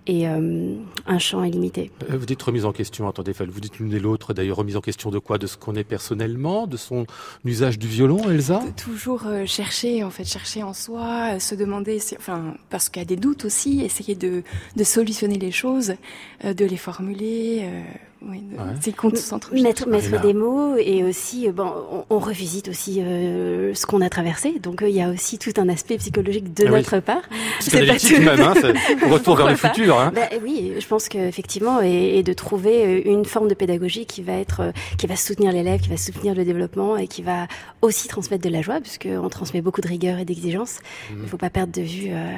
et euh, un champ illimité. Euh, Vous dites remise en question, attendez, vous dites l'une et l'autre, d'ailleurs, remise en question de quoi? De ce qu'on est personnellement, de son usage du violon, Elsa? De toujours euh, chercher en fait chercher en soi euh, se demander si- enfin parce qu'il y a des doutes aussi essayer de, de solutionner les choses euh, de les formuler euh, oui, de- Ouais. c'est concentre Mettre, mettre des mots et aussi, euh, bon, on, on revisite aussi euh, ce qu'on a traversé. Donc euh, il y a aussi tout un aspect psychologique de Ah oui. notre part. Psychanalytique tout. même, hein, c'est retour vers le pas futur. Hein. Bah, oui, je pense qu'effectivement, et, et de trouver euh, une forme de pédagogie qui va être, qui va soutenir l'élève, qui va soutenir le développement et qui va aussi transmettre de la joie, puisqu'on transmet beaucoup de rigueur et d'exigence. Il Mhm. ne faut pas perdre de vue euh,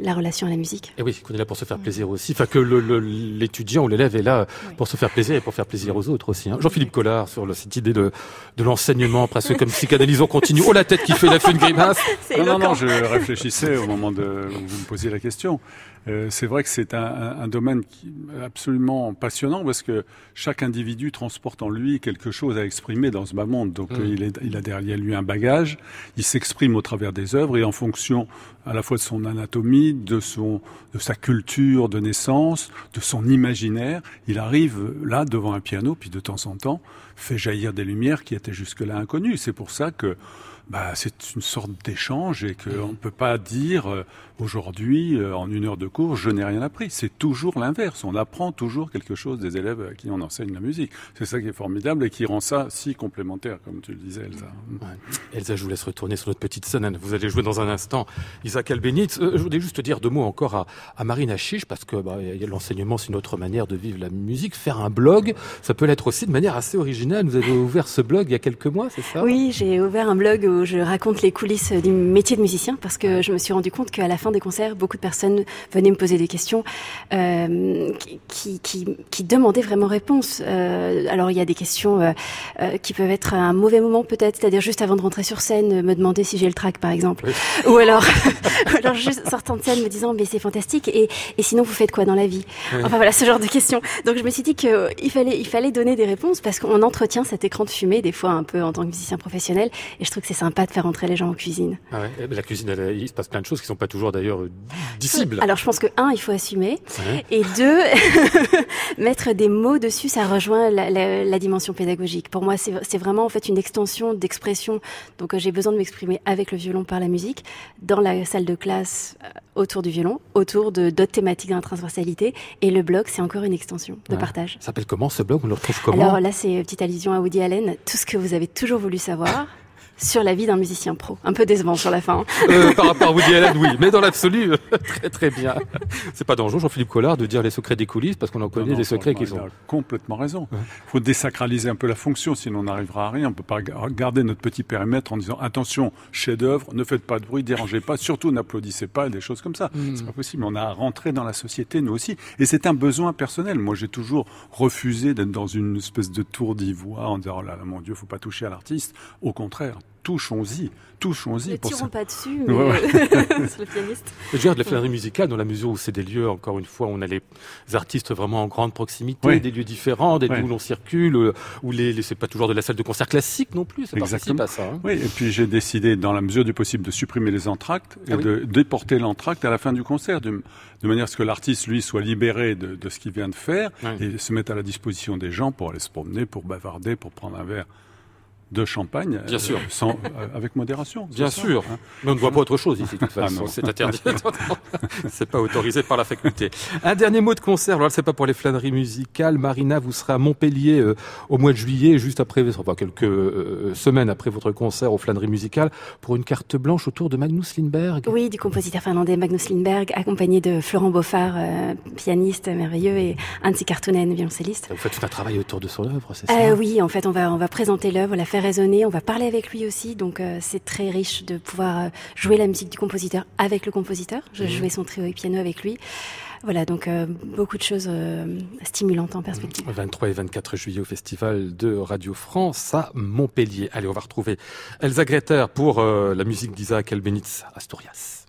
la relation à la musique. Et oui, qu'on est là pour se faire plaisir aussi. Enfin, que le- le- l'étudiant ou l'élève est là Oui. pour se faire plaisir et pour faire plaisir aux autres aussi. hein. Jean-Philippe Collard, sur le- cette idée de, de l'enseignement, presque comme psychanalyse en continu. Oh, la tête qui fait, il a fait une grimace. Non, non, non, je réfléchissais au moment de, où vous me posiez la question. Euh, c'est vrai que c'est un, un- un domaine qui, absolument passionnant parce que chaque individu transporte en lui quelque chose à exprimer dans ce bas monde. Donc Mm. il, est, il a derrière lui un bagage, il s'exprime au travers des œuvres et en fonction à la fois de son anatomie, de, son, de sa culture de naissance, de son imaginaire, il arrive là devant un piano, puis de temps en temps fait jaillir des lumières qui étaient jusque-là inconnues. C'est pour ça que bah, c'est une sorte d'échange et qu'on ne peut pas dire euh, aujourd'hui, euh, en une heure de cours, je n'ai rien appris. C'est toujours l'inverse. On apprend toujours quelque chose des élèves à qui on enseigne la musique. C'est ça qui est formidable et qui rend ça si complémentaire, comme tu le disais, Elsa. Elsa, je vous laisse retourner sur notre petite scène. Vous allez jouer dans un instant Isaac Albénitz. Euh, je voulais juste dire deux mots encore à, à Marina Chiche, parce que bah, il y a l'enseignement, c'est une autre manière de vivre la musique. Faire un blog, ça peut l'être aussi de manière assez originale. Vous avez ouvert ce blog il y a quelques mois, c'est ça? Oui, j'ai ouvert un blog où je raconte les coulisses du métier de musicien parce que je me suis rendu compte qu'à la fin des concerts, beaucoup de personnes venaient me poser des questions euh, qui, qui, qui, qui demandaient vraiment réponse. Euh, alors il y a des questions euh, qui peuvent être à un mauvais moment peut-être, c'est-à-dire juste avant de rentrer sur scène, me demander si j'ai le track par exemple, ou alors, ou alors juste sortant de scène me disant mais c'est fantastique. Et, et sinon vous faites quoi dans la vie? Enfin voilà ce genre de questions. Donc je me suis dit que il fallait il fallait donner des réponses parce qu'on entretient cet écran de fumée des fois un peu en tant que musicien professionnel. Et je trouve que c'est sympa de faire entrer les gens en cuisine. Ah ouais, la cuisine, il se passe plein de choses qui sont pas toujours d'ailleurs dissibles. Alors je pense que un, il faut assumer, et deux, mettre des mots dessus, ça rejoint la, la, la dimension pédagogique. Pour moi, c'est vraiment en fait une extension d'expression. Donc j'ai besoin de m'exprimer avec le violon par la musique, dans la salle de classe, autour du violon, autour de d'autres thématiques dans transversalité. Et le blog, c'est encore une extension de partage. Ça s'appelle comment ce blog On le retrouve comment? Alors là, c'est petite allusion à Woody Allen. Tout ce que vous avez toujours voulu savoir sur la vie d'un musicien pro. Un peu décevant sur la fin. Euh, par rapport à Woody Allen, oui, mais dans l'absolu, très très bien. C'est pas dangereux, Jean-Philippe Collard, de dire les secrets des coulisses, parce qu'on en connaît des secrets qui sont... Il a complètement raison. Il faut désacraliser un peu la fonction, sinon on n'arrivera à rien. On peut pas garder notre petit périmètre en disant attention, chef-d'œuvre, ne faites pas de bruit, dérangez pas, surtout n'applaudissez pas, des choses comme ça. Mm. C'est pas possible. On a à rentrer dans la société, nous aussi. Et c'est un besoin personnel. Moi, j'ai toujours refusé d'être dans une espèce de tour d'ivoire en disant oh là là, mon Dieu, faut pas toucher à l'artiste. Au contraire, touchons-y, touchons-y. Ne tirons pas dessus, mais ouais, le pianiste. Je veux dire, de la flânerie musicale, dans la mesure où c'est des lieux, encore une fois, où on a les artistes vraiment en grande proximité, des lieux différents, des lieux où l'on circule, euh, où les, les c'est pas toujours de la salle de concert classique non plus, ça Exactement. participe à ça. Hein. Oui, et puis j'ai décidé, dans la mesure du possible, de supprimer les entractes et ah de déporter l'entracte à la fin du concert, de, de manière à ce que l'artiste, lui, soit libéré de, de ce qu'il vient de faire et se mette à la disposition des gens pour aller se promener, pour bavarder, pour prendre un verre de champagne, bien sûr, euh, sans, euh, avec modération. Bien sûr, hein. mais on ne voit pas autre chose ici. De toute ah façon, c'est interdit. c'est pas autorisé par la faculté. Un dernier mot de concert. Alors, c'est pas pour les flâneries musicales. Marina, vous serez à Montpellier euh, au mois de juillet, juste après, enfin quelques semaines après votre concert aux flâneries musicales, pour une carte blanche autour de Magnus Lindberg. Oui, du compositeur finlandais Magnus Lindberg, accompagné de Florent Beaufard, pianiste merveilleux, et Antti Kartunen, violoncelliste. Vous faites tout un travail autour de son œuvre, c'est ça? Oui, en fait, on va on va présenter l'œuvre, la faire raisonner, on va parler avec lui aussi, donc euh, c'est très riche de pouvoir euh, jouer la musique du compositeur avec le compositeur. Je mmh. jouais son trio et piano avec lui. Voilà, donc euh, beaucoup de choses stimulantes en perspective. 23 et 24 juillet au Festival de Radio France à Montpellier. Allez, on va retrouver Elsa Greter pour la musique d'Isaac Elbenitz Asturias.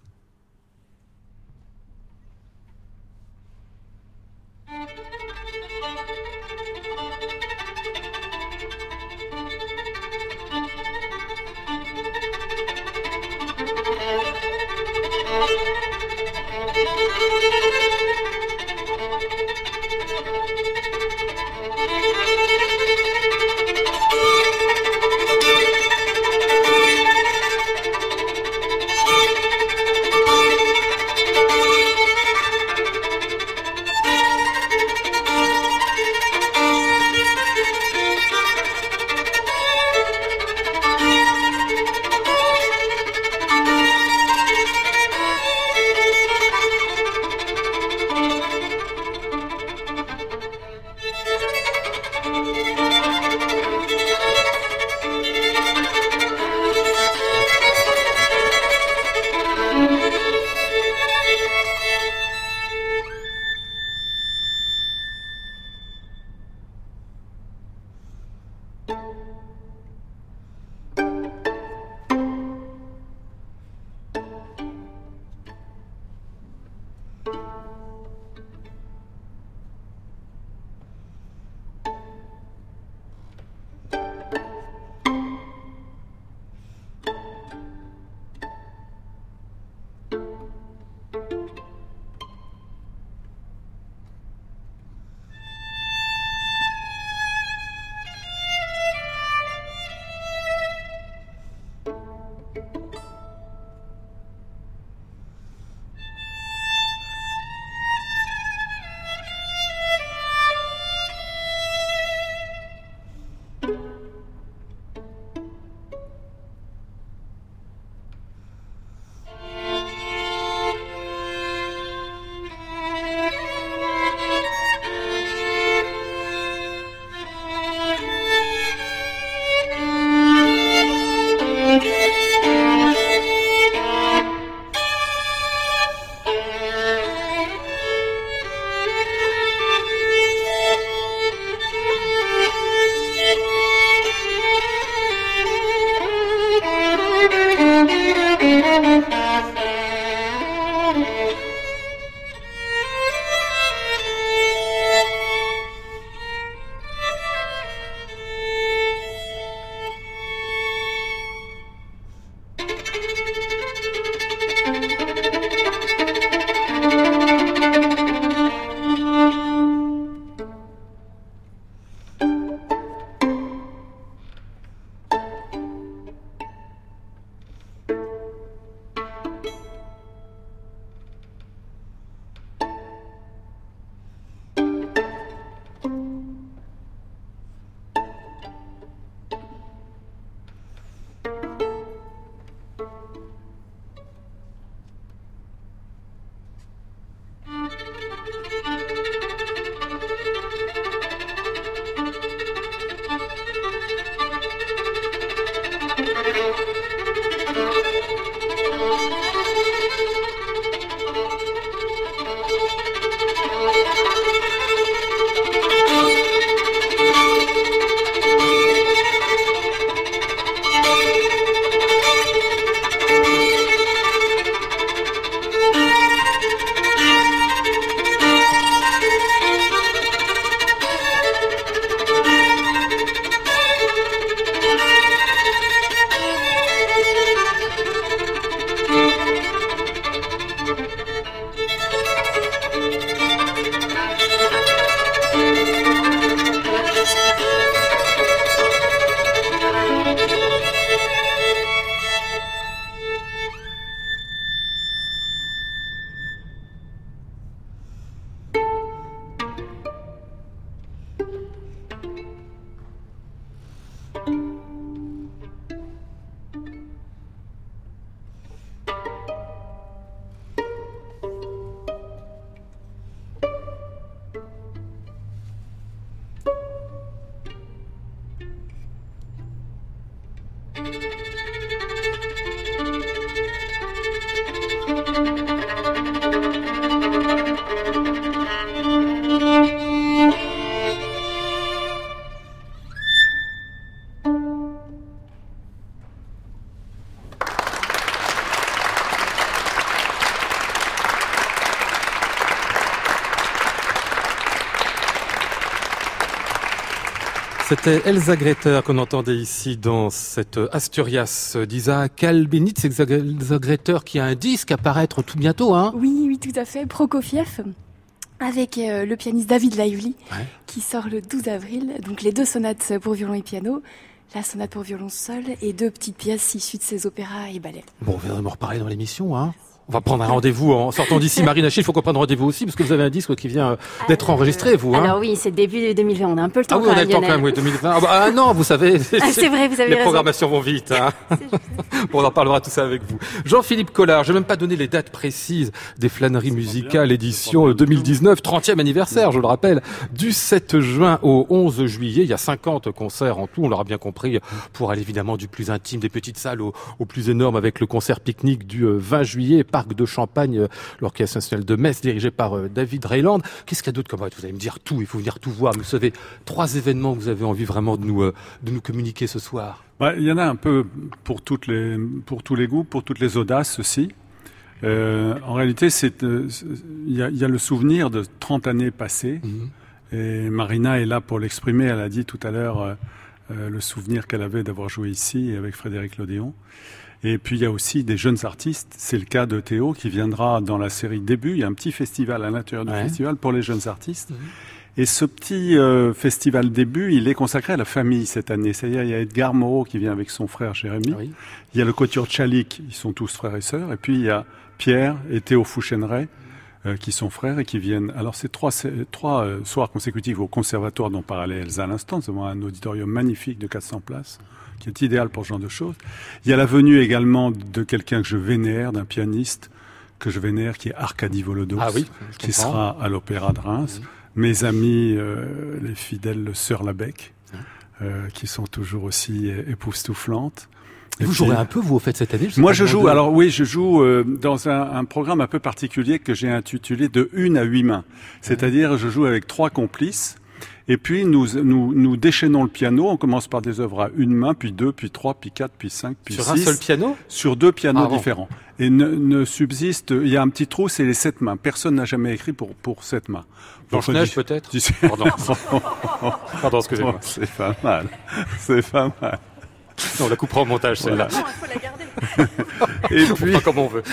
C'était Elsa Greter qu'on entendait ici dans cette Asturias d'Isaac Albénitz. Elsa Greter qui a un disque à paraître tout bientôt, hein Oui, oui, tout à fait. Prokofiev avec euh, le pianiste David Lively qui sort le 12 avril. Donc les deux sonates pour violon et piano, la sonate pour violon seul et deux petites pièces issues de ses opéras et ballets. Bon, on viendra me reparler dans l'émission, hein on va prendre un rendez-vous en sortant d'ici. Marine Achille, il faut qu'on prenne rendez-vous aussi parce que vous avez un disque qui vient euh, d'être enregistré, vous. Hein alors oui, c'est début 2020. On a un peu le temps. Ah oui, on a le temps quand même. Oui, 2020. Ah, bah, ah non, vous savez. Ah, c'est vrai, vous avez Les programmations vont vite. Hein. bon, on en parlera tout ça avec vous. Jean-Philippe Collard, je vais même pas donné les dates précises des flâneries musicales édition 2019, 30e anniversaire, je le rappelle, du 7 juin au 11 juillet. Il y a 50 concerts en tout. On l'aura bien compris pour aller évidemment du plus intime des petites salles au, au plus énorme avec le concert pique-nique du 20 euh, juillet, parc de Champagne euh, l'Orchestre national de Metz, dirigé par euh, David Rayland. Qu'est-ce qu'il y a d'autre comme Vous allez me dire tout, il faut venir tout voir. Mais vous savez, trois événements que vous avez envie vraiment de nous, euh, de nous communiquer ce soir. il y en a un peu pour, toutes les, pour tous les goûts, pour toutes les audaces aussi. en réalité, il y, a, le souvenir de 30 années passées. Mhm. Et Marina est là pour l'exprimer. Elle a dit tout à l'heure le souvenir qu'elle avait d'avoir joué ici avec Frédéric Lodéon. Et puis il y a aussi des jeunes artistes. C'est le cas de Théo qui viendra dans la série Début. Il y a un petit festival à l'intérieur du festival pour les jeunes artistes. Mhm. Et ce petit euh, festival début, il est consacré à la famille cette année. C'est-à-dire, il y a Edgar Moreau qui vient avec son frère Jérémy. Il y a le Couture Tchalik, ils sont tous frères et sœurs. Et puis, il y a Pierre et Théo Fouchenray, euh, qui sont frères et qui viennent. Alors, c'est trois, trois euh, soirs consécutifs au conservatoire dont parlait Elsa à l'instant. C'est un auditorium magnifique de 400 places qui est idéal pour ce genre de choses. Il y a la venue également de quelqu'un que je vénère, d'un pianiste que je vénère, qui est Arkady Volodos, ah oui, qui sera à l'Opéra de Reims. Mes amis, euh, les fidèles Sœurs Labec, euh, qui sont toujours aussi époustouflantes. Et vous jouerez un peu, vous, au fait, cette année Moi, je joue, alors oui, je joue euh, dans un, un, programme un peu particulier que j'ai intitulé De une à huit mains. C'est-à-dire, je joue avec trois complices et puis nous, nous, nous déchaînons le piano. On commence par des œuvres à une main, puis deux, puis trois, puis quatre, puis cinq, puis six. Sur un seul piano? Sur deux pianos ah différents. Et ne, ne, subsiste, il y a un petit trou, c'est les sept mains. Personne n'a jamais écrit pour, pour sept mains. Blanche-Neige peut-être? Pardon. Pardon, excusez-moi. Oh, c'est pas mal. C'est pas mal. on la coupera au montage, celle-là. Non, il faut la garder. et puis, comme on veut.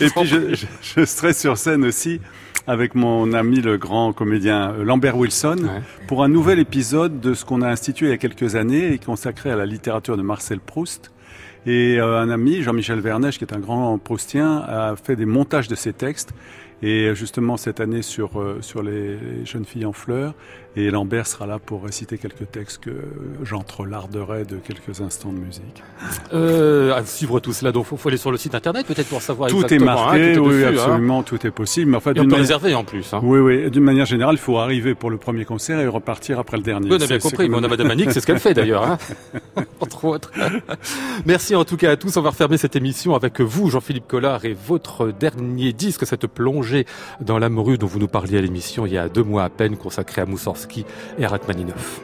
Et puis, je, je, je serai sur scène aussi avec mon ami le grand comédien euh, Lambert Wilson pour un nouvel épisode de ce qu'on a institué il y a quelques années et consacré à la littérature de Marcel Proust. Et euh, un ami, Jean-Michel Vernèche, qui est un grand proustien, a fait des montages de ces textes et justement cette année sur, euh, sur les, jeunes filles en fleurs. Et Lambert sera là pour réciter quelques textes que j'entrelarderai de quelques instants de musique. Euh, à suivre tout cela, donc il faut, aller sur le site internet peut-être pour savoir tout exactement. Est marqué, hein, tout est oui, absolument, tout est possible. Mais enfin, et on peut réserver en plus. Hein. Oui, oui. D'une manière générale, il faut arriver pour le premier concert et repartir après le dernier. Oui, on a bien compris, mais on a Madame Annick, c'est ce qu'elle fait d'ailleurs. Hein Entre autres. Merci en tout cas à tous. On va refermer cette émission avec vous, Jean-Philippe Collard, et votre dernier disque, cette plongée dans rue dont vous nous parliez à l'émission il y a deux mois à peine, consacrée à Moussorski et Rachmaninoff.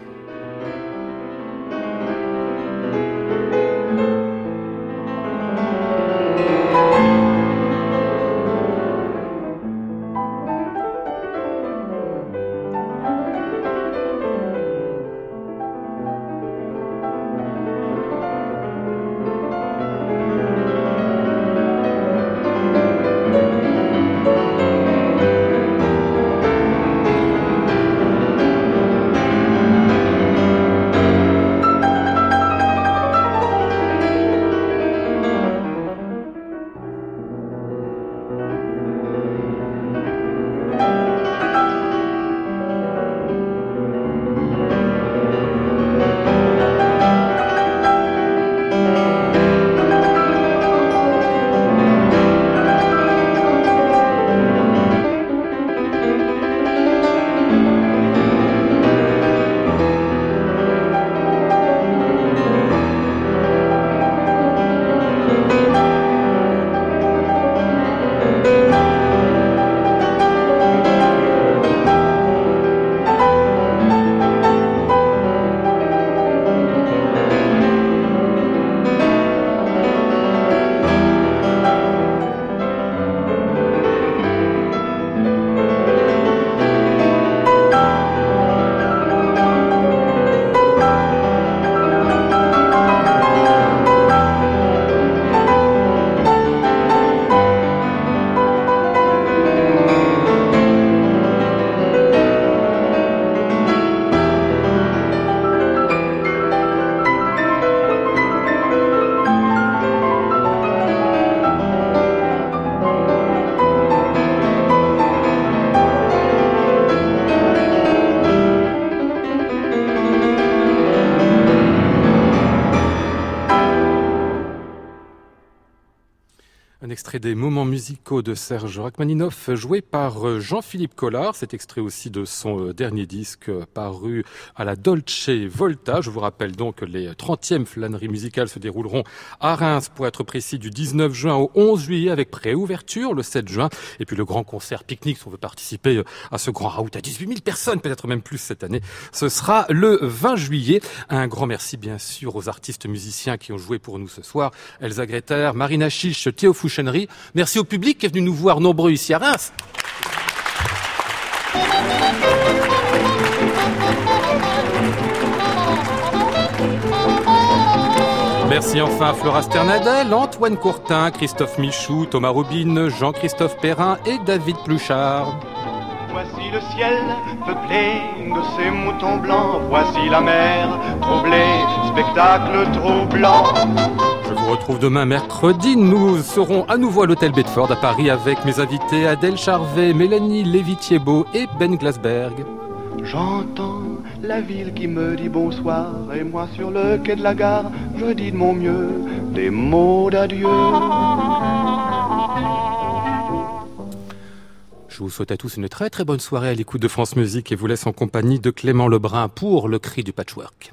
Des moments musicaux de Serge Rachmaninoff, joué par euh, Jean-Philippe Collard. C'est extrait aussi de son euh, dernier disque euh, paru à la Dolce Volta. Je vous rappelle donc que les 30e flâneries musicales se dérouleront à Reims, pour être précis, du 19 juin au 11 juillet avec préouverture le 7 juin. Et puis le grand concert pique-nique, si on veut participer à ce grand raout à 18 000 personnes, peut-être même plus cette année, ce sera le 20 juillet. Un grand merci bien sûr aux artistes musiciens qui ont joué pour nous ce soir. Elsa Greter, Marina Chiche, Théo Fouchennerie. Merci au public qui est venu nous voir nombreux ici à Reims. Merci enfin à Flora Sternadel, Antoine Courtin, Christophe Michou, Thomas Robin, Jean-Christophe Perrin et David Pluchard. Voici le ciel peuplé de ces moutons blancs. Voici la mer troublée, spectacle troublant. Je vous retrouve demain mercredi. Nous serons à nouveau à l'hôtel Bedford à Paris avec mes invités Adèle Charvet, Mélanie Lévitier-Beau et Ben Glasberg. J'entends la ville qui me dit bonsoir et moi sur le quai de la gare, je dis de mon mieux des mots d'adieu. Je vous souhaite à tous une très très bonne soirée à l'écoute de France Musique et vous laisse en compagnie de Clément Lebrun pour le cri du patchwork.